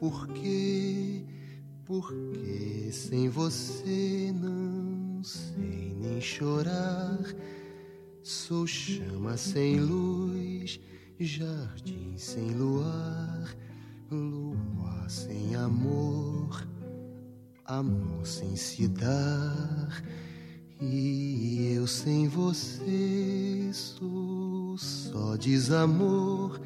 Porquê, porque sem você não sei nem chorar. Sou chama sem luz, jardim sem luar, lua sem amor, amor sem se dar. E eu sem você sou só desamor,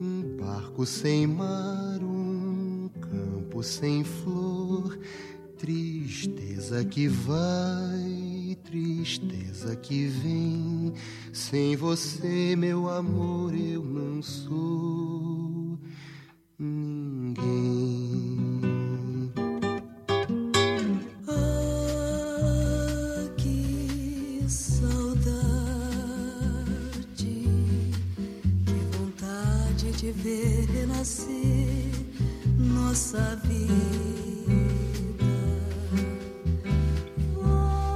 um barco sem mar, um campo sem flor, tristeza que vai, tristeza que vem. Sem você, meu amor, eu não sou ninguém. Nossa vida. Volta,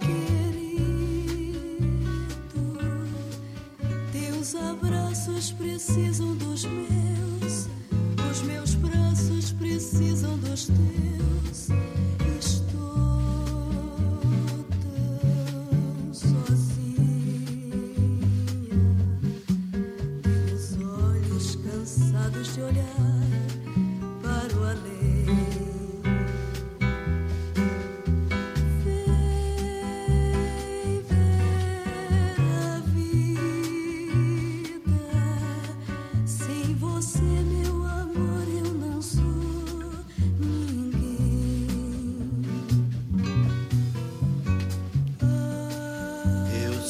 querido, teus abraços precisam dos meus, os meus braços precisam dos teus.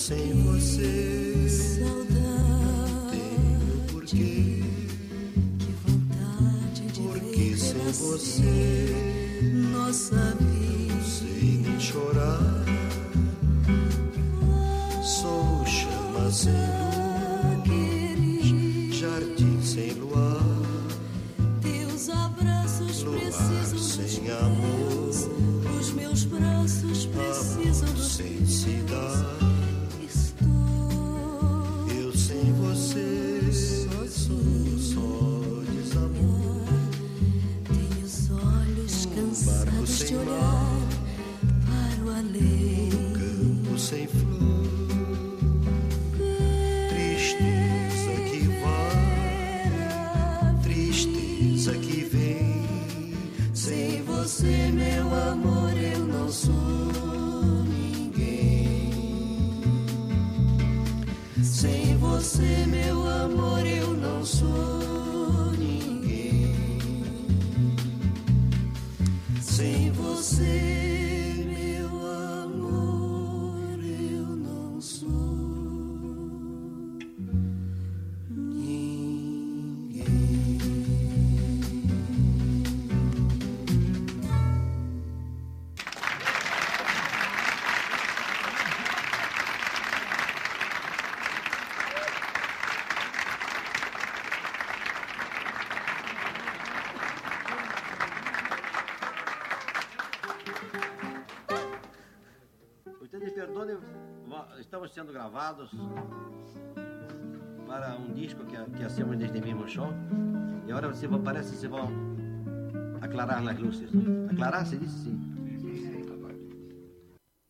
Sem você. Saudade, tenho porquê, que vontade de porque sem você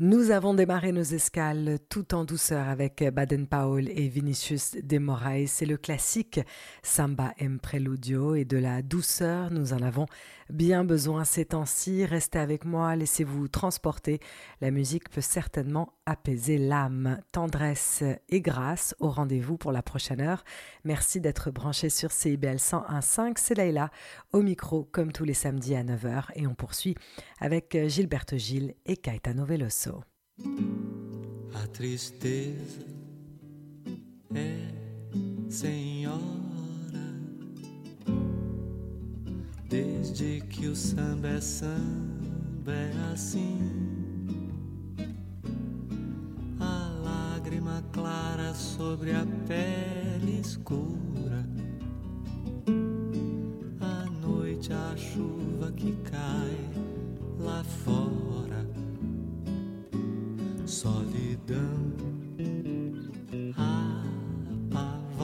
Nous avons démarré nos escales tout en douceur avec Baden-Powell et Vinicius de Moraes. C'est le classique Samba en Preludio et de la douceur, nous en avons bien besoin ces temps-ci. Restez avec moi, laissez-vous transporter. La musique peut certainement apaiser l'âme. Tendresse et grâce au rendez-vous pour la prochaine heure. Merci d'être branché sur CIBL 101.5. C'est Leïla au micro comme tous les samedis à 9h et on poursuit avec Gilberto Gil et Caetano Veloso. Tristeza desde que samba assim. Clara sobre a pele escura. À noite a chuva que cai lá fora solidão apavora,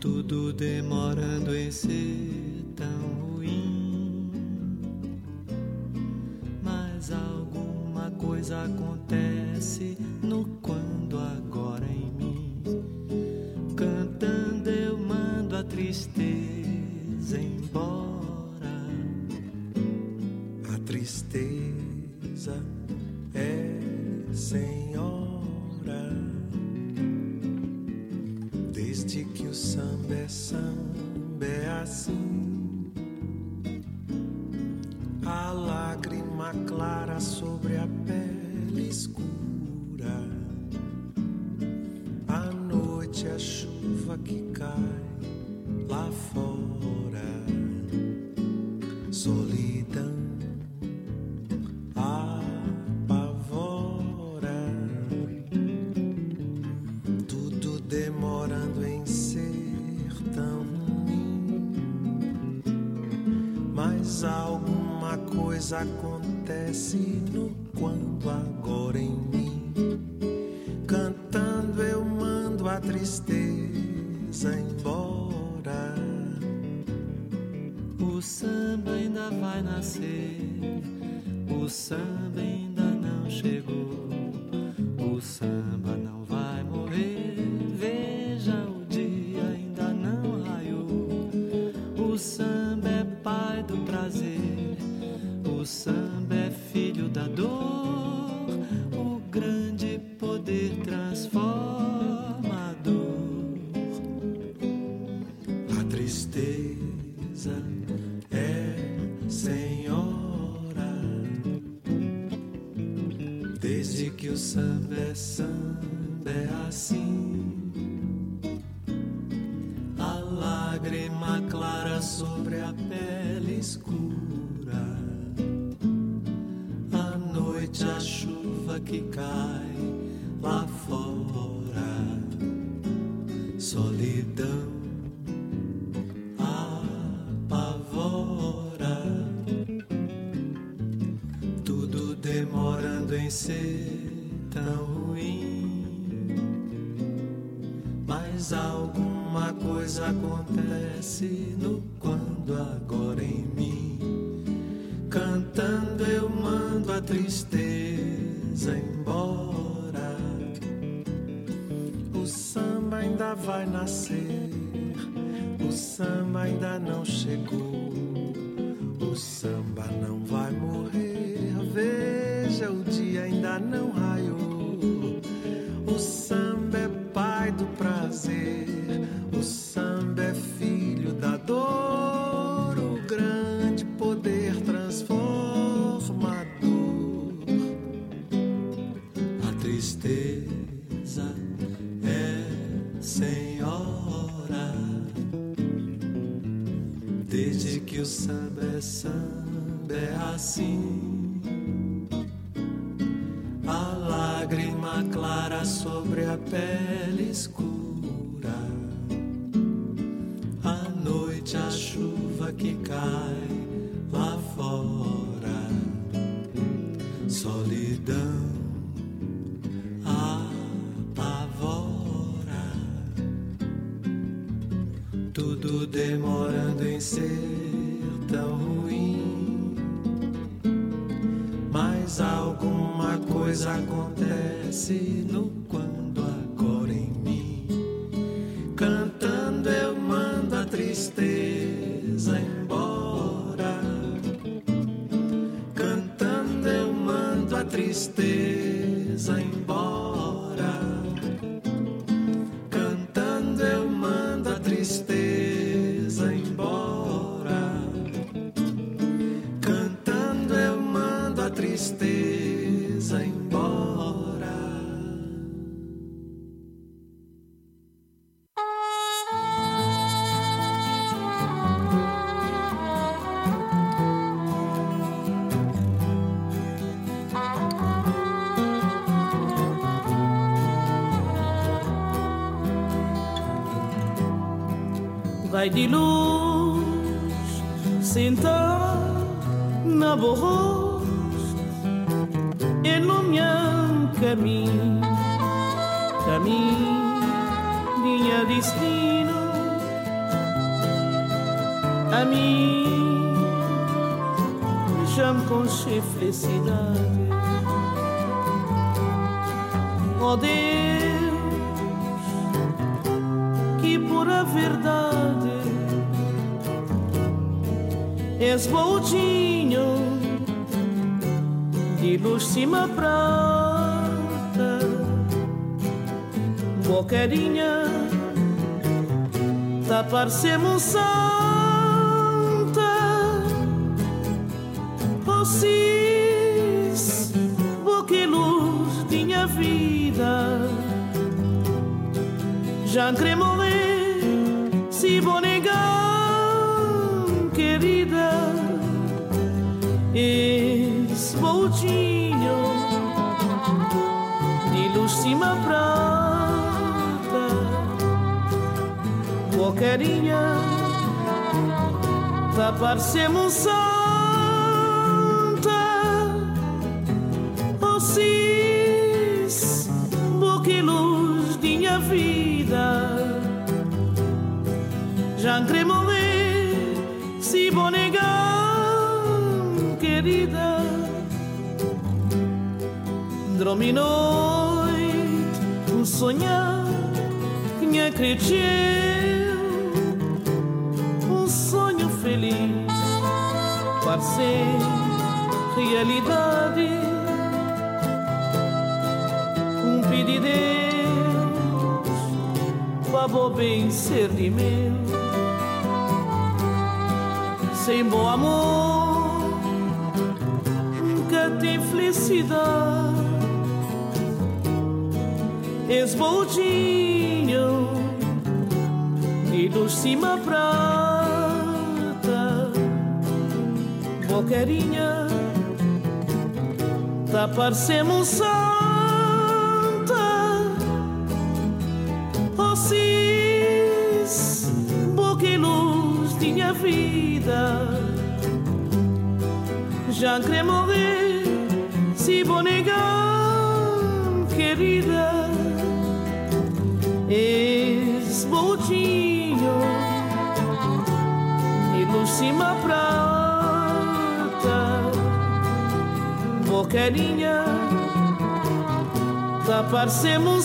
tudo demorando em ser tão ruim. Mas alguma coisa acontece no quando agora em mim. Cantando eu mando a tristeza embora. A tristeza é senhora desde que o samba é samba é assim. Sobre a pele escura. À noite a chuva que cai lá fora. Solidão apavora, tudo demorando em ser tão ruim. Mas alguma coisa acontece acontece no no quando agora em mim. Cantando eu mando a tristeza embora. O samba ainda vai nascer, o samba ainda não chegou, De luz sentar na borroz iluminam caminho, caminho, minha destino a mim já me conche felicidade. Oh Deus, que pura verdade esvoldinho de Cima prata, boquerinha da parcemo santa, possis, oh, boquiluz, oh, minha vida, já cremou parecemos santa. Oh cis, boca oh, e luz minha vida. Já morrer se vou negar, querida. Dormi noite, um sonhar que me acredite feliz, parece realidade, um pedido para bem ser de meu sem bom amor nunca tem felicidade. És boldinho de luz cima prata, bocarinha tá parecendo santa. Vocês, boca e luz de minha vida já quer morrer se vou negar, querida. És boldinho e luz cima prata, boquerinha é Tapar-se-me tá um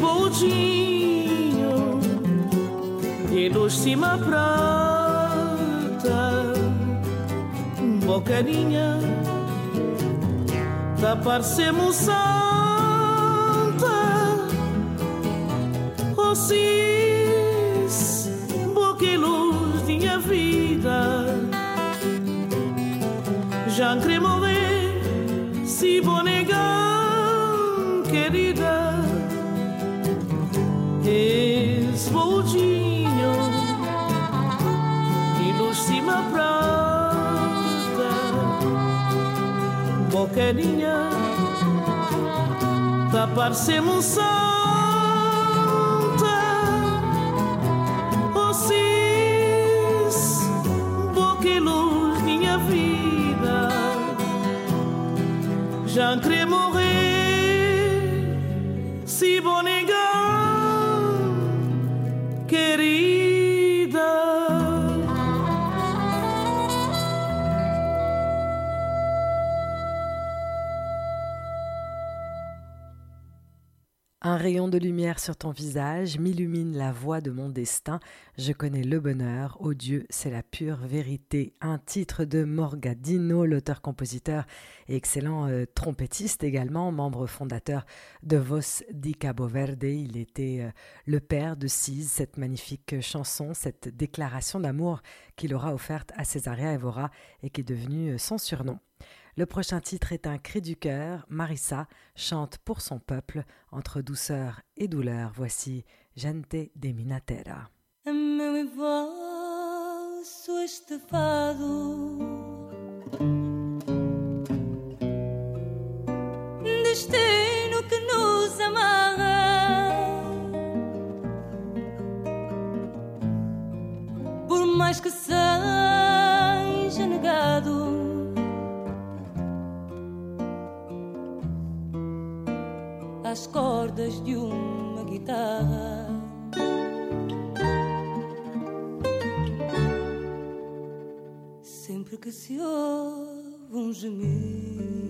boldinho e cima prata bocadinha da parcemoçada carinha Tapar-se-me tá um sur ton visage m'illumine la voie de mon destin. Je connais le bonheur. Oh Dieu, c'est la pure vérité. Un titre de Morgadino, l'auteur-compositeur et excellent euh, trompettiste également, membre fondateur de Voz di Cabo Verde. Il était euh, le père de Cise, cette magnifique chanson, cette déclaration d'amour qu'il aura offerte à Cesaria Evora et qui est devenue euh, son surnom. Le prochain titre est un cri du cœur. Marissa chante pour son peuple entre douceur et douleur. Voici Gente de Minatera. Às cordas de uma guitarra. Sempre que se ouve um gemido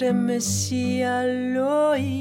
estremecía al oír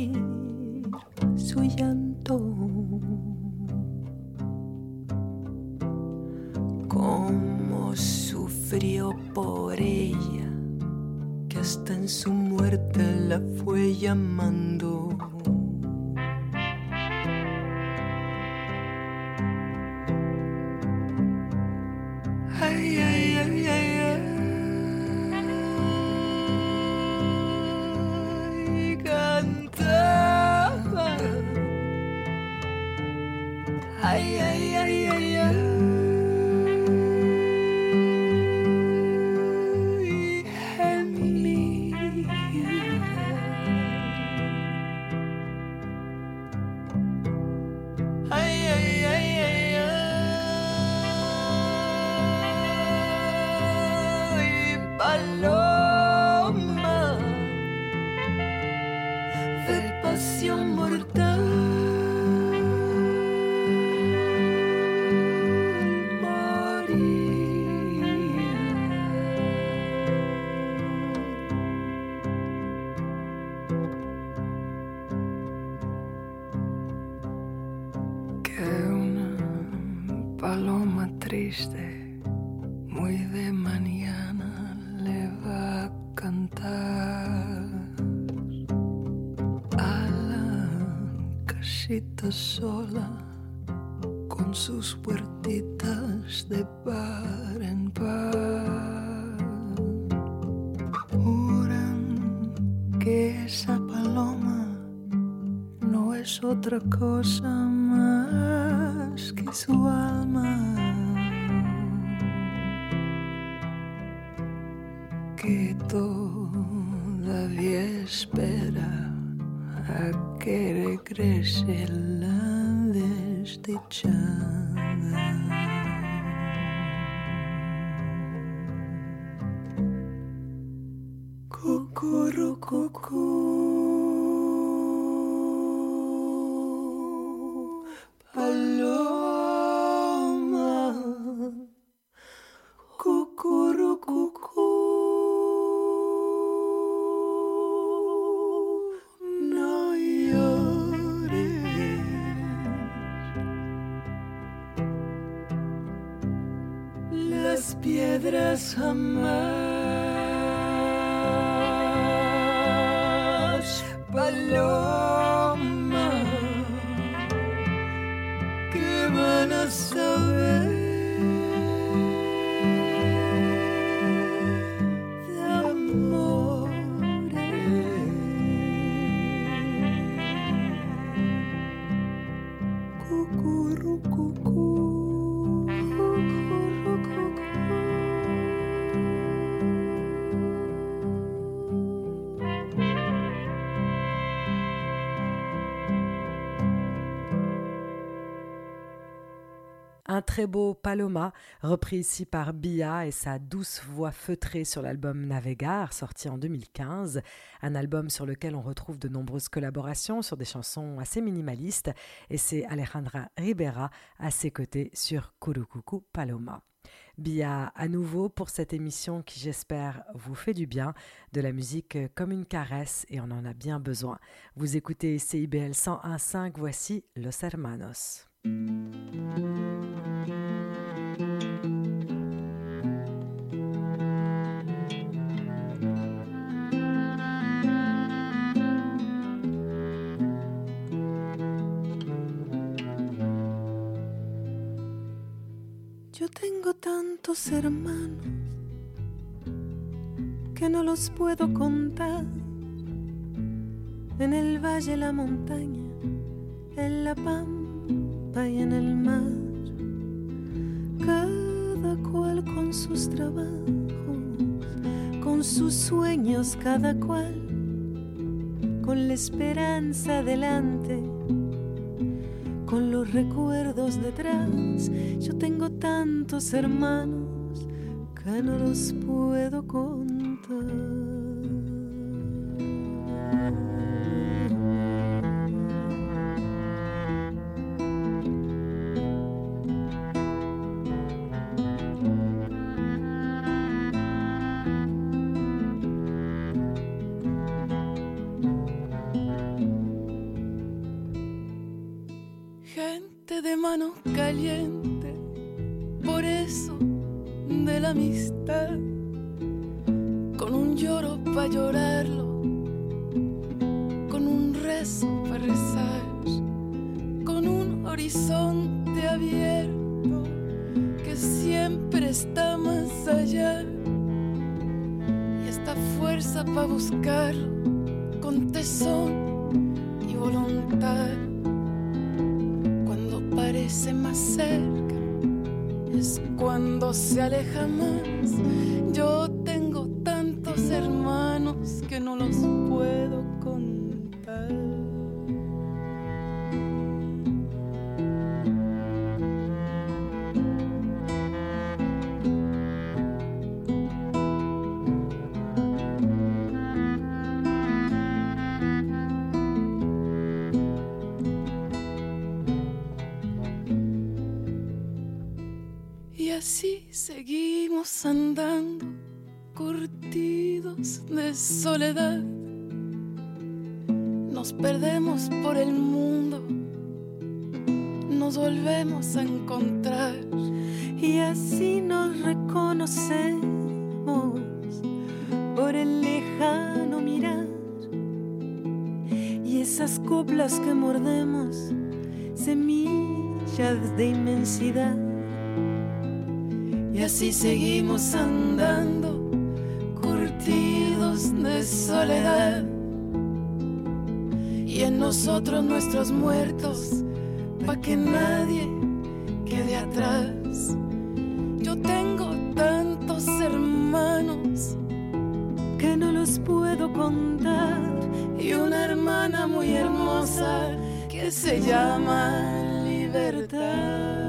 sola con sus puertitas de par en par. Juran que esa paloma no es otra cosa más que su alma que todavía espera a que regrese each other. Cuckoo, cuckoo. Las piedras jamás, paloma, que van a saber très beau Paloma, repris ici par Bia et sa douce voix feutrée sur l'album Navegar, sorti en 2015. Un album sur lequel on retrouve de nombreuses collaborations sur des chansons assez minimalistes. Et c'est Alejandra Ribera à ses côtés sur Kurukuku Paloma. Bia à nouveau pour cette émission qui j'espère vous fait du bien, de la musique comme une caresse et on en a bien besoin. Vous écoutez CIBL 101.5, voici Los Hermanos. Yo tengo tantos hermanos que no los puedo contar. En el valle, la montaña, en la pampa en el mar. Cada cual con sus trabajos, con sus sueños, cada cual con la esperanza delante. con los recuerdos detrás. Yo tengo tantos hermanos que no los puedo contar. Nos perdemos por el mundo, nos volvemos a encontrar. Y así nos reconocemos por el lejano mirar. Y esas coplas que mordemos, semillas de inmensidad. Y así seguimos andando, de soledad. Y en nosotros nuestros muertos, pa' que nadie quede atrás. Yo tengo tantos hermanos que no los puedo contar. y una hermana muy hermosa que se llama libertad.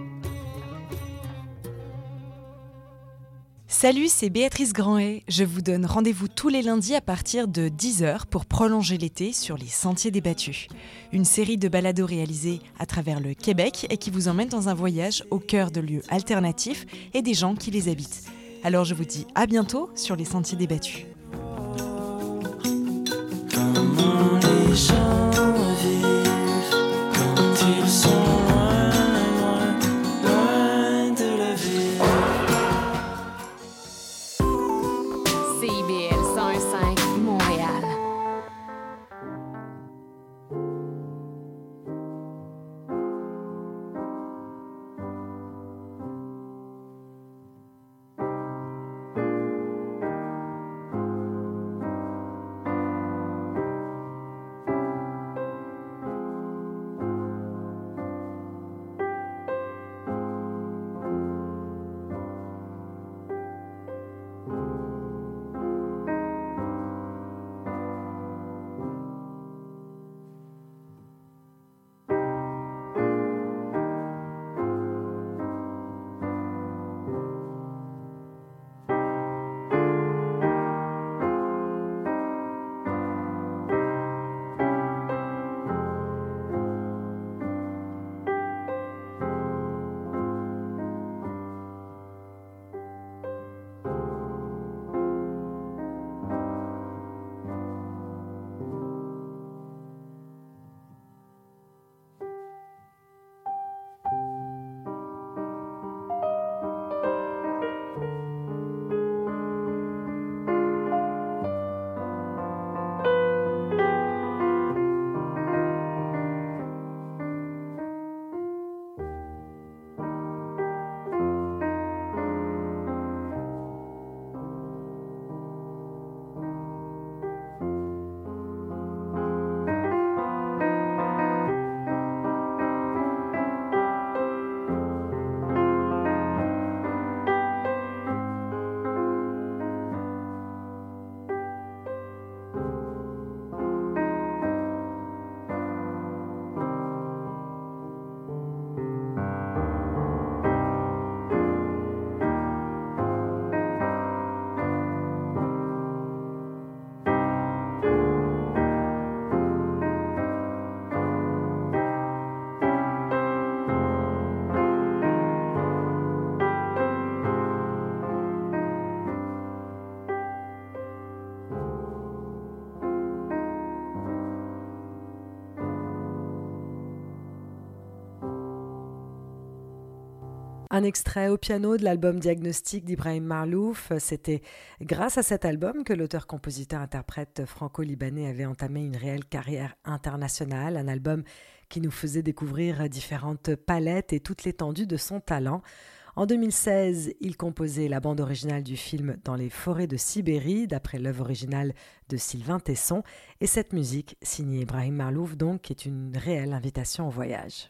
Salut, c'est Béatrice Grandet. Je vous donne rendez-vous tous les lundis à partir de 10h pour prolonger l'été sur les Sentiers débattus. Une série de balados réalisés à travers le Québec et qui vous emmène dans un voyage au cœur de lieux alternatifs et des gens qui les habitent. Alors je vous dis à bientôt sur les Sentiers débattus. Un extrait au piano de l'album Diagnostic d'Ibrahim Marlouf. C'était grâce à cet album que l'auteur-compositeur-interprète franco-libanais avait entamé une réelle carrière internationale. Un album qui nous faisait découvrir différentes palettes et toute l'étendue de son talent. En 2016, il composait la bande originale du film Dans les forêts de Sibérie, d'après l'œuvre originale de Sylvain Tesson, et cette musique, signée Ibrahim Marlouf, donc, est une réelle invitation au voyage.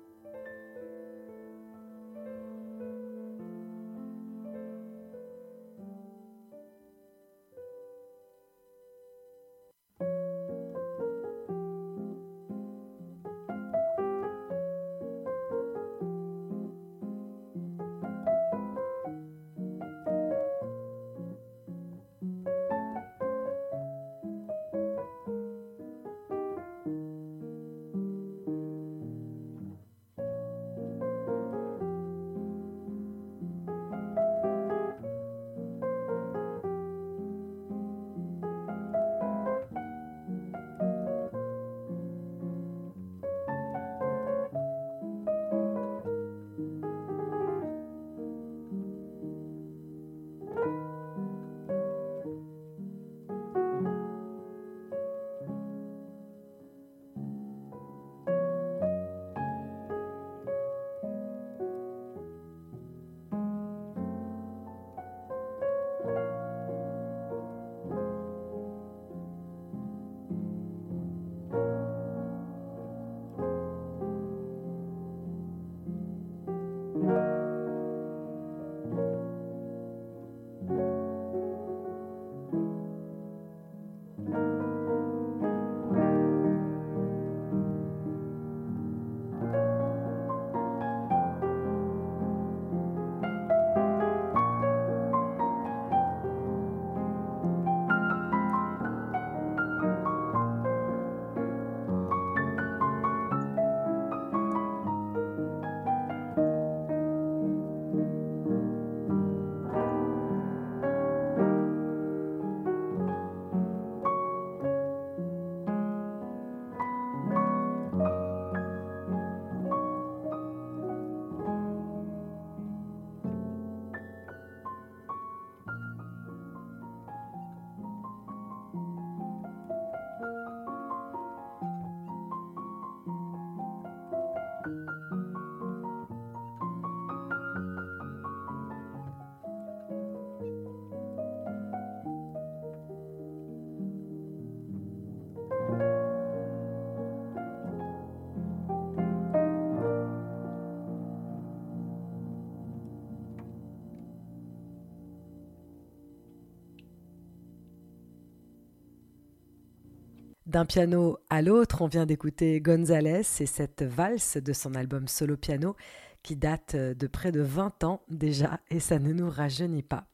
D'un piano à l'autre, on vient d'écouter Gonzalez et cette valse de son album solo piano qui date de près de 20 ans déjà et ça ne nous rajeunit pas.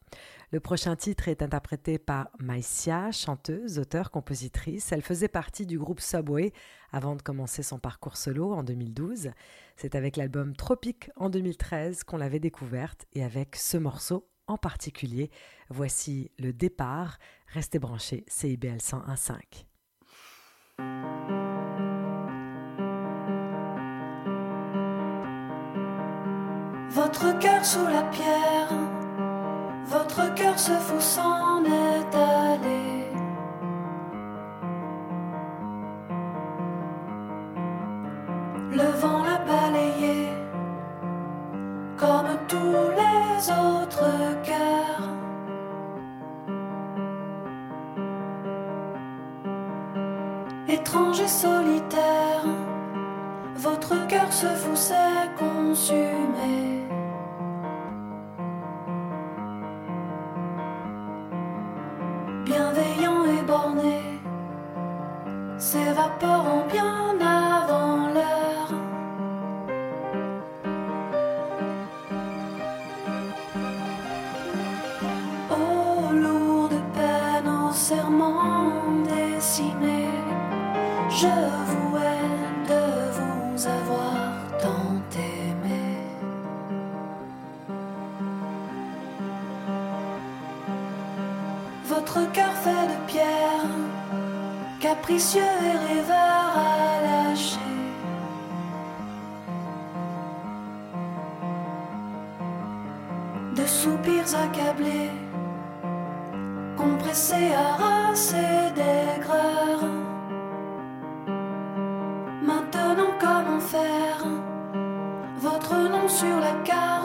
Le prochain titre est interprété par Maïsia, chanteuse, auteure, compositrice. Elle faisait partie du groupe Subway avant de commencer son parcours solo en 2012. C'est avec l'album Tropique en 2013 qu'on l'avait découverte et avec ce morceau en particulier. Voici le départ. Restez branchés, CIBL 101.5. Votre cœur sous la pierre votre cœur se fout, s'en est allé. Capricieux et rêveur à lâcher. De soupirs accablés, compressés, harassés d'aigreur. Maintenant, comment faire? Votre nom sur la carte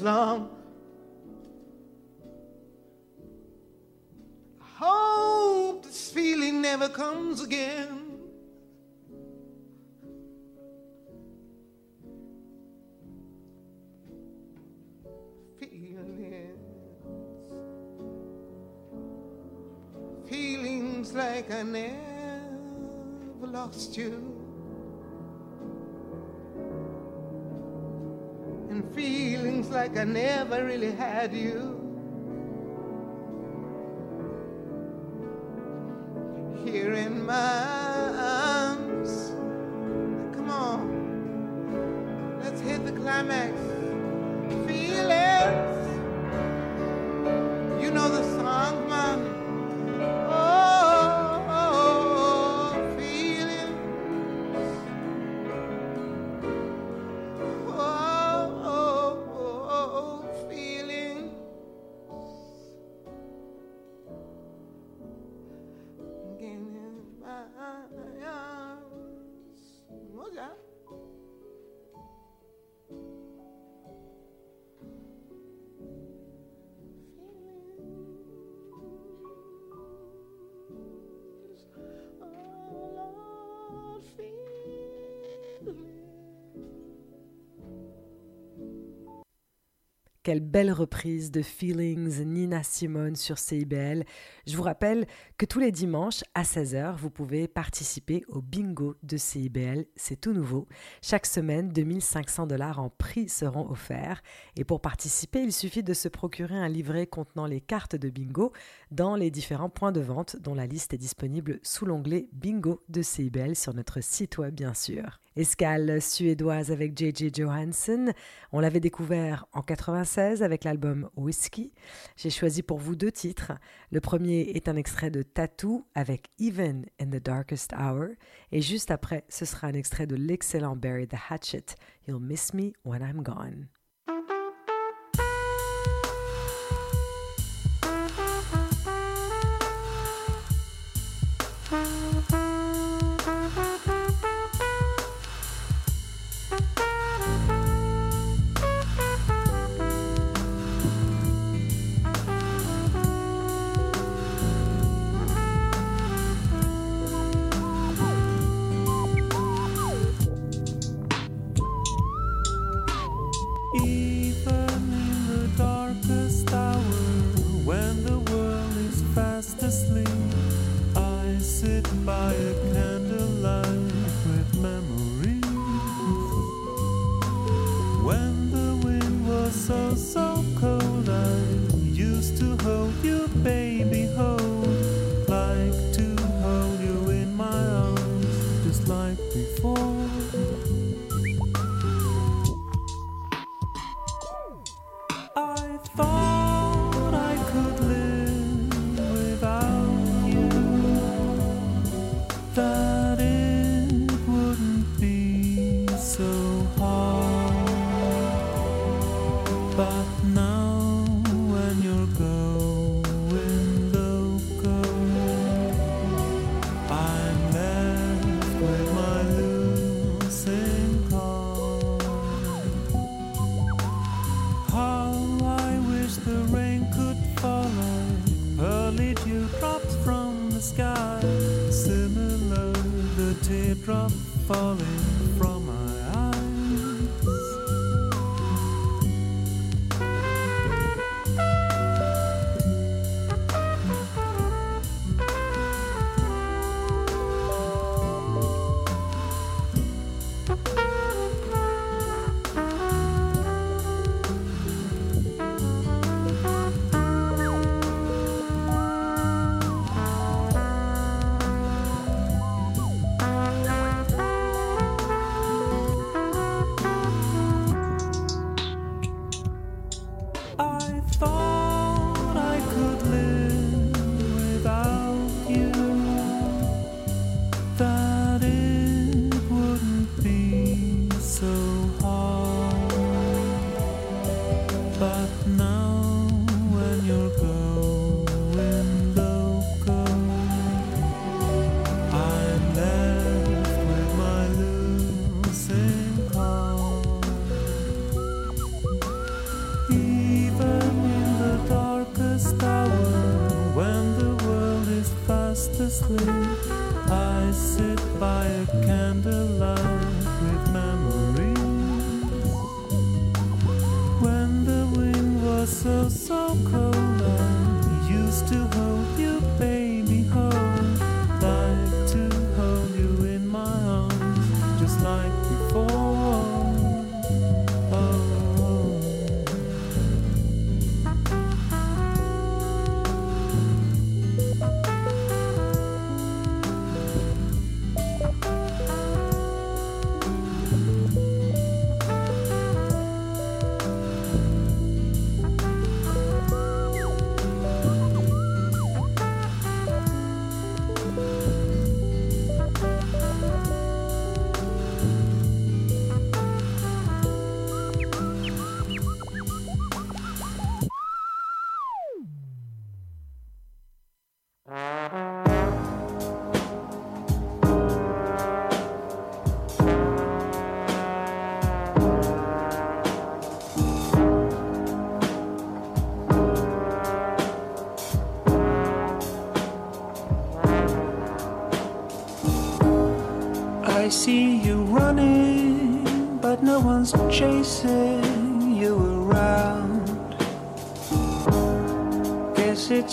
long. I hope this feeling never comes again. Feelings, feelings like I never lost you. and feelings like I never really had you. Here in my Quelle belle reprise de Feelings Nina Simone sur CIBL. Je vous rappelle que tous les dimanches à 16h, vous pouvez participer au bingo de CIBL. C'est tout nouveau. Chaque semaine, 2500 dollars en prix seront offerts. Et pour participer, il suffit de se procurer un livret contenant les cartes de bingo dans les différents points de vente dont la liste est disponible sous l'onglet bingo de CIBL sur notre site web, bien sûr. Escale suédoise avec JJ Johansson. On l'avait découvert en 96 avec l'album Whiskey. J'ai choisi pour vous deux titres. Le premier est un extrait de Tattoo avec Even in the Darkest Hour. Et juste après, ce sera un extrait de l'excellent Barry the Hatchet, You'll Miss Me When I'm Gone.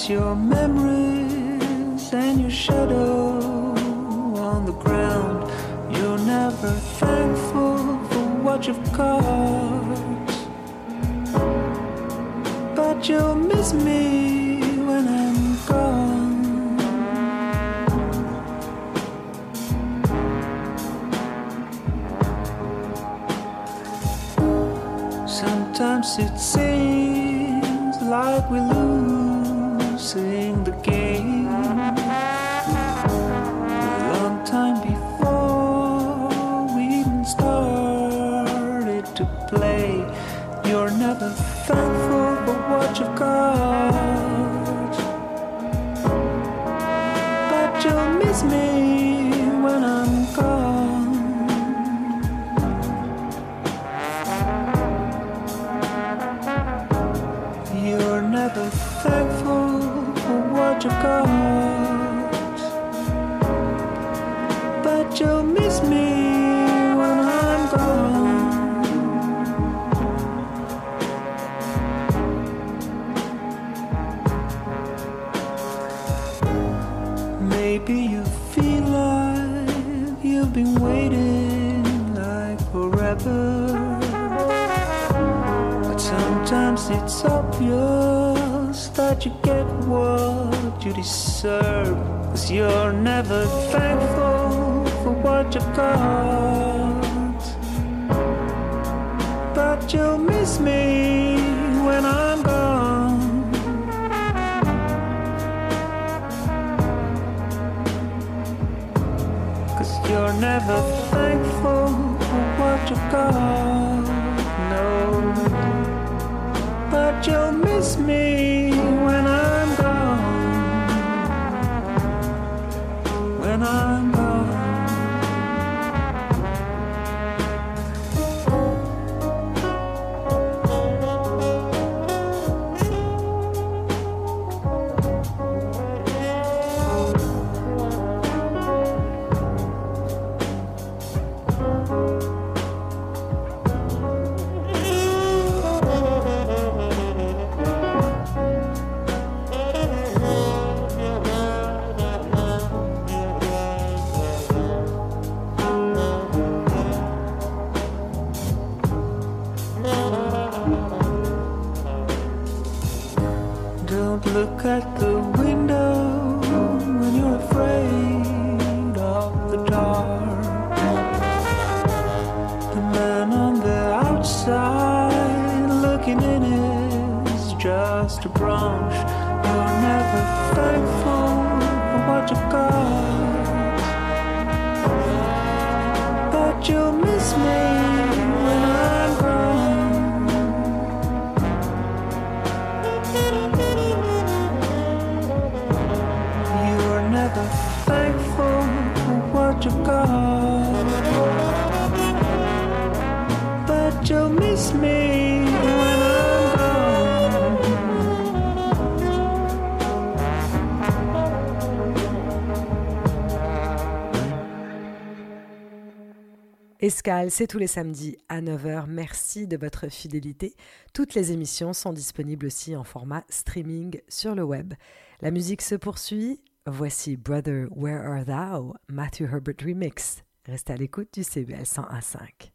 Your memories and your shadow on the ground. You're never thankful for what you've got. Sometimes it's obvious that you get what you deserve. Cause you're never thankful for what you got. But you'll miss me when I'm gone. Cause you're never thankful for what you got. you'll miss me. Escale, c'est tous les samedis à 9h. Merci de votre fidélité. Toutes les émissions sont disponibles aussi en format streaming sur le web. La musique se poursuit. Voici Brother, Where Are Thou, Matthew Herbert Remix. Restez à l'écoute du CBL 101.5.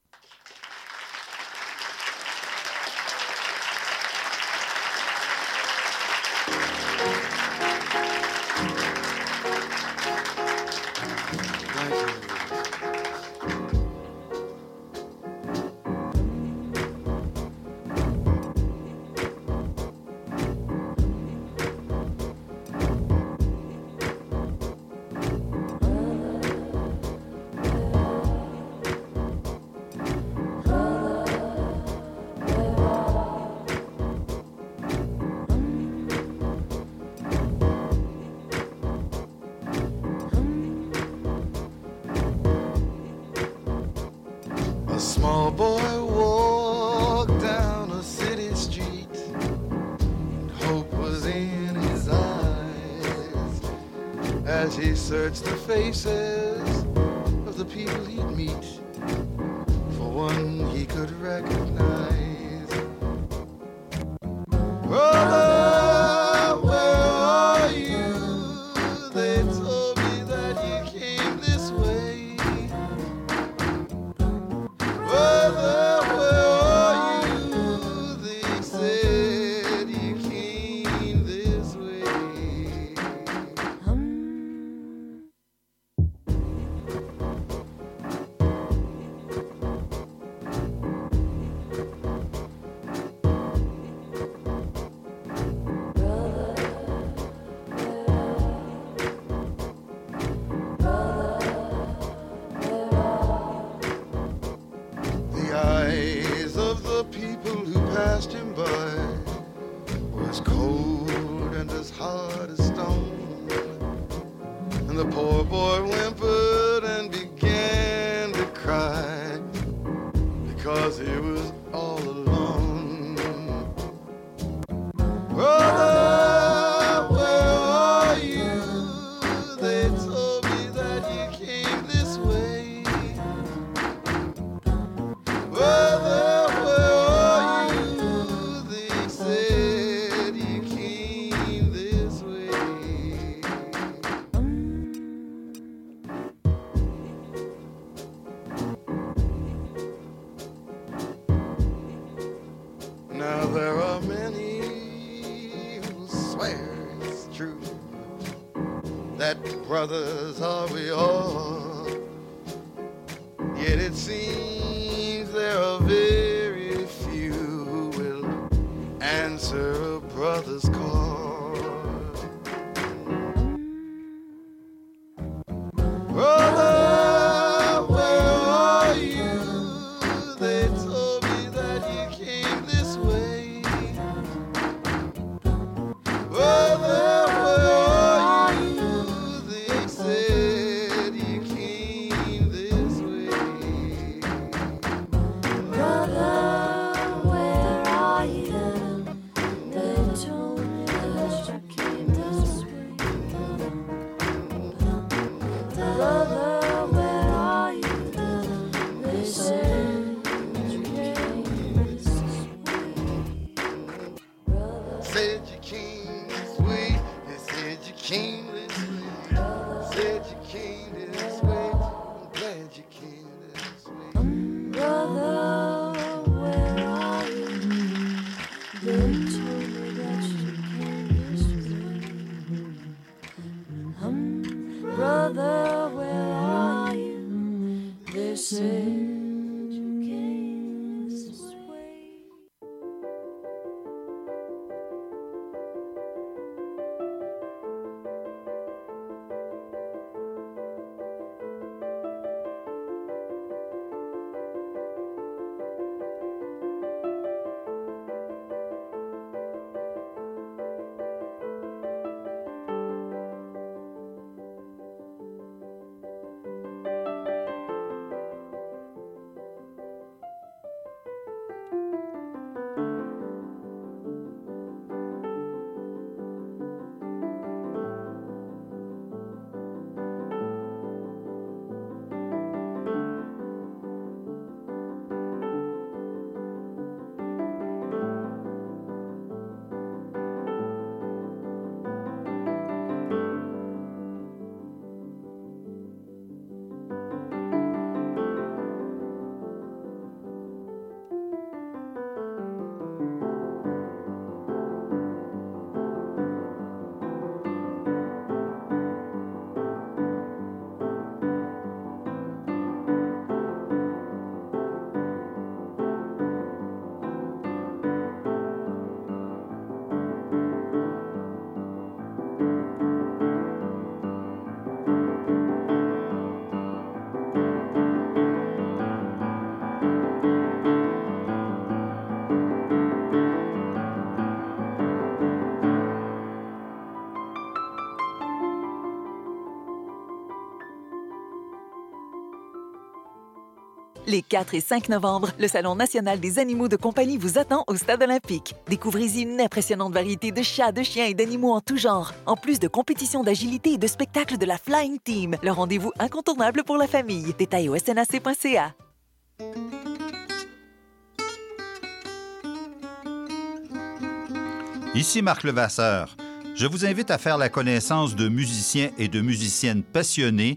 it's the faces. Les 4 et 5 novembre, le Salon national des animaux de compagnie vous attend au Stade olympique. Découvrez-y une impressionnante variété de chats, de chiens et d'animaux en tout genre, en plus de compétitions d'agilité et de spectacles de la Flying Team. Le rendez-vous incontournable pour la famille. Détails au snac.ca. Ici Marc Levasseur. Je vous invite à faire la connaissance de musiciens et de musiciennes passionnés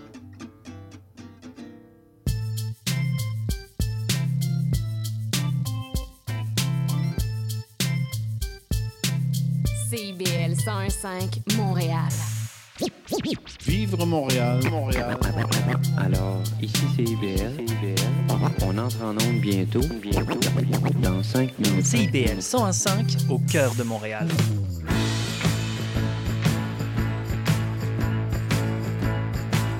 CIBL 101.5 Montréal. Vivre Montréal, Montréal. Alors, ici c'est IBL. On entre en onde bientôt, bientôt, dans 5 minutes. CIBL 101.5 au cœur de Montréal.